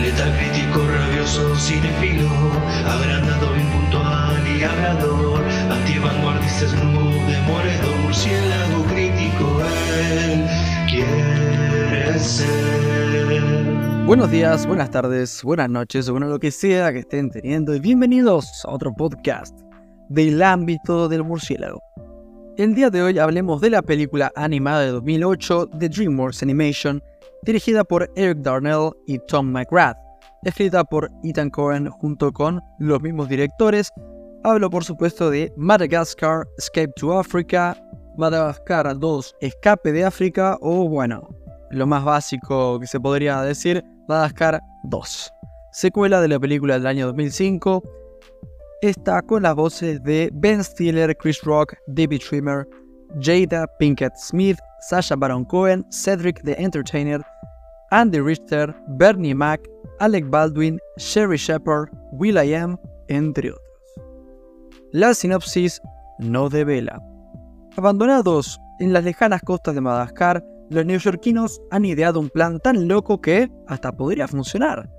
Letal crítico, rabioso, cinefilo, agrandado, impuntual y hablador, antivanguardista, murciélago crítico, él quiere ser. Buenos días, buenas tardes, buenas noches, o bueno, lo que sea que estén teniendo, y bienvenidos a otro podcast del ámbito del murciélago. El día de hoy hablemos de la película animada de 2008 de DreamWorks Animation, dirigida por Eric Darnell y Tom McGrath, escrita por Ethan Cohen junto con los mismos directores. Hablo por supuesto de Madagascar, Escape to Africa, Madagascar 2, Escape de África o bueno, lo más básico que se podría decir, Madagascar 2, secuela de la película del año 2005 está con las voces de Ben Stiller, Chris Rock, David Schwimmer, Jada Pinkett Smith, Sasha Baron Cohen, Cedric the Entertainer, Andy Richter, Bernie Mac, Alec Baldwin, Sherry Shepard, Will.i.am, entre otros. La sinopsis no devela. Abandonados en las lejanas costas de Madagascar, los neoyorquinos han ideado un plan tan loco que hasta podría funcionar.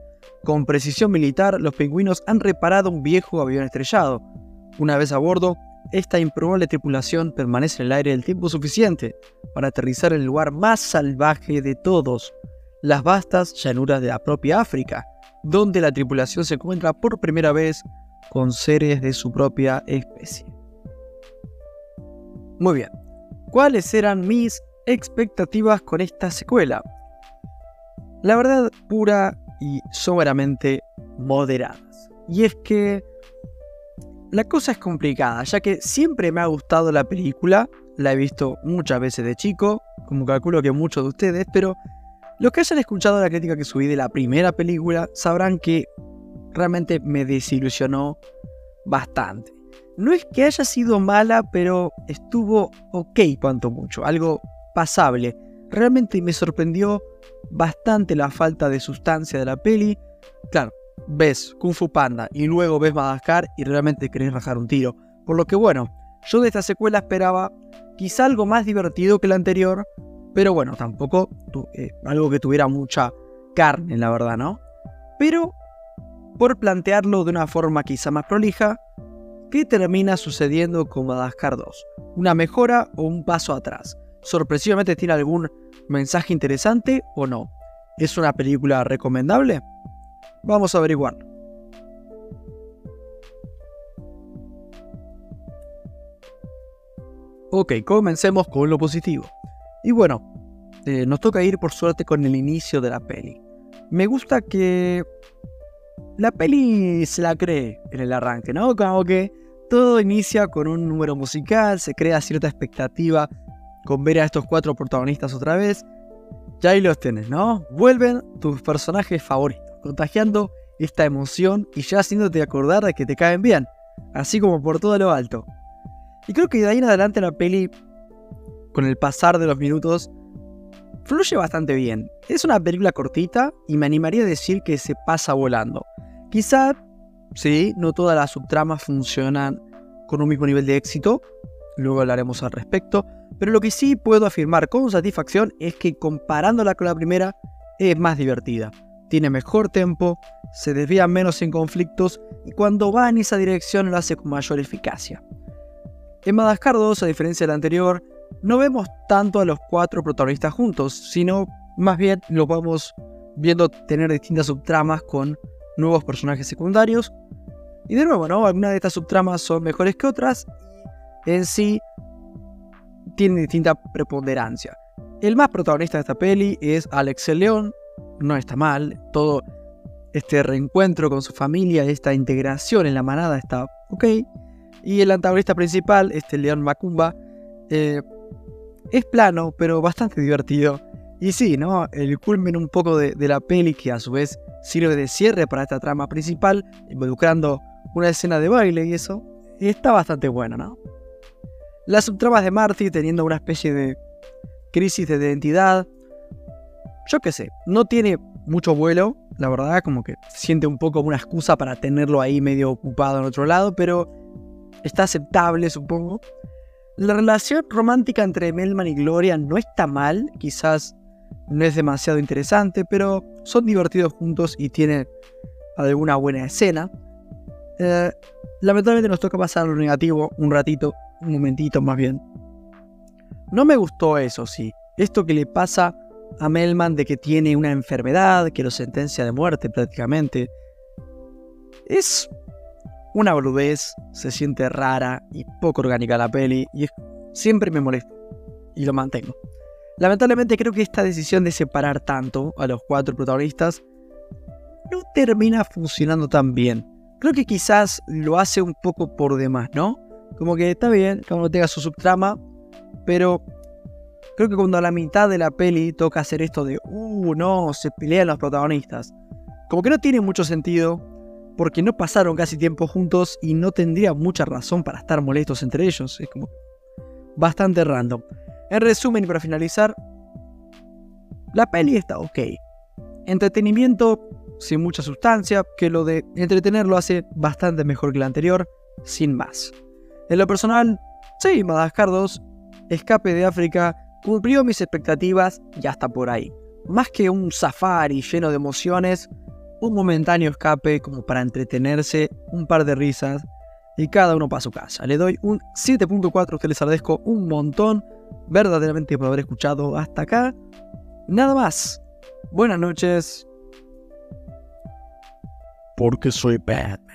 Con precisión militar, los pingüinos han reparado un viejo avión estrellado. Una vez a bordo, esta improbable tripulación permanece en el aire el tiempo suficiente para aterrizar en el lugar más salvaje de todos, las vastas llanuras de la propia África, donde la tripulación se encuentra por primera vez con seres de su propia especie. Muy bien, ¿cuáles eran mis expectativas con esta secuela? La verdad, pura y soberamente moderadas. Y es que la cosa es complicada, ya que siempre me ha gustado la película, la he visto muchas veces de chico, como calculo que muchos de ustedes, pero los que hayan escuchado la crítica que subí de la primera película sabrán que realmente me desilusionó bastante. No es que haya sido mala, pero estuvo ok cuanto mucho, algo pasable. Realmente me sorprendió bastante la falta de sustancia de la peli. Claro, ves Kung Fu Panda y luego ves Madagascar y realmente querés rajar un tiro. Por lo que bueno, yo de esta secuela esperaba quizá algo más divertido que la anterior, pero bueno, tampoco eh, algo que tuviera mucha carne, la verdad, ¿no? Pero, por plantearlo de una forma quizá más prolija, ¿qué termina sucediendo con Madagascar 2? ¿Una mejora o un paso atrás? ¿Sorpresivamente tiene algún mensaje interesante o no? ¿Es una película recomendable? Vamos a averiguar. Ok, comencemos con lo positivo. Y bueno, eh, nos toca ir por suerte con el inicio de la peli. Me gusta que la peli se la cree en el arranque, ¿no? Como que todo inicia con un número musical, se crea cierta expectativa con ver a estos cuatro protagonistas otra vez. Ya ahí los tenés, ¿no? Vuelven tus personajes favoritos, contagiando esta emoción y ya haciéndote acordar de que te caen bien, así como por todo lo alto. Y creo que de ahí en adelante la peli, con el pasar de los minutos, fluye bastante bien. Es una película cortita y me animaría a decir que se pasa volando. Quizá, sí, no todas las subtramas funcionan con un mismo nivel de éxito, luego hablaremos al respecto, pero lo que sí puedo afirmar con satisfacción es que comparándola con la primera es más divertida. Tiene mejor tempo, se desvía menos en conflictos y cuando va en esa dirección lo hace con mayor eficacia. En Madagascar 2, a diferencia de la anterior, no vemos tanto a los cuatro protagonistas juntos, sino más bien los vamos viendo tener distintas subtramas con nuevos personajes secundarios. Y de nuevo. Algunas de estas subtramas son mejores que otras en sí tiene distinta preponderancia. El más protagonista de esta peli es Alex el León, no está mal, todo este reencuentro con su familia, esta integración en la manada está ok. Y el antagonista principal, este León Macumba, eh, es plano, pero bastante divertido. Y sí, ¿no? El culmen un poco de, la peli que a su vez sirve de cierre para esta trama principal, involucrando una escena de baile y eso, está bastante bueno, ¿no? Las subtramas de Marty teniendo una especie de crisis de identidad. Yo qué sé, no tiene mucho vuelo, la verdad, como que siente un poco una excusa para tenerlo ahí medio ocupado en otro lado, pero está aceptable, supongo. La relación romántica entre Melman y Gloria no está mal, quizás no es demasiado interesante, pero son divertidos juntos y tienen alguna buena escena. Eh, lamentablemente nos toca pasar lo negativo un ratito, un momentito más bien. No me gustó eso, sí. Esto que le pasa a Melman de que tiene una enfermedad que lo sentencia de muerte prácticamente. Es una boludez, se siente rara y poco orgánica la peli y siempre me molesta y lo mantengo. Lamentablemente creo que esta decisión de separar tanto a los cuatro protagonistas no termina funcionando tan bien. Creo que quizás lo hace un poco por demás, ¿no? Como que está bien, que uno tenga su subtrama, pero creo que cuando a la mitad de la peli toca hacer esto de, uh, no, se pelean los protagonistas, como que no tiene mucho sentido, porque no pasaron casi tiempo juntos y no tendría mucha razón para estar molestos entre ellos. Es como bastante random. En resumen y para finalizar, la peli está ok. Entretenimiento sin mucha sustancia, que lo de entretenerlo hace bastante mejor que la anterior, sin más. En lo personal, sí, Madagascar 2, Escape de África, cumplió mis expectativas y hasta por ahí. Más que un safari lleno de emociones, un momentáneo escape como para entretenerse, un par de risas y cada uno para su casa. Le doy un 7.4 que les agradezco un montón verdaderamente por haber escuchado hasta acá. Nada más. Buenas noches. Porque soy Batman.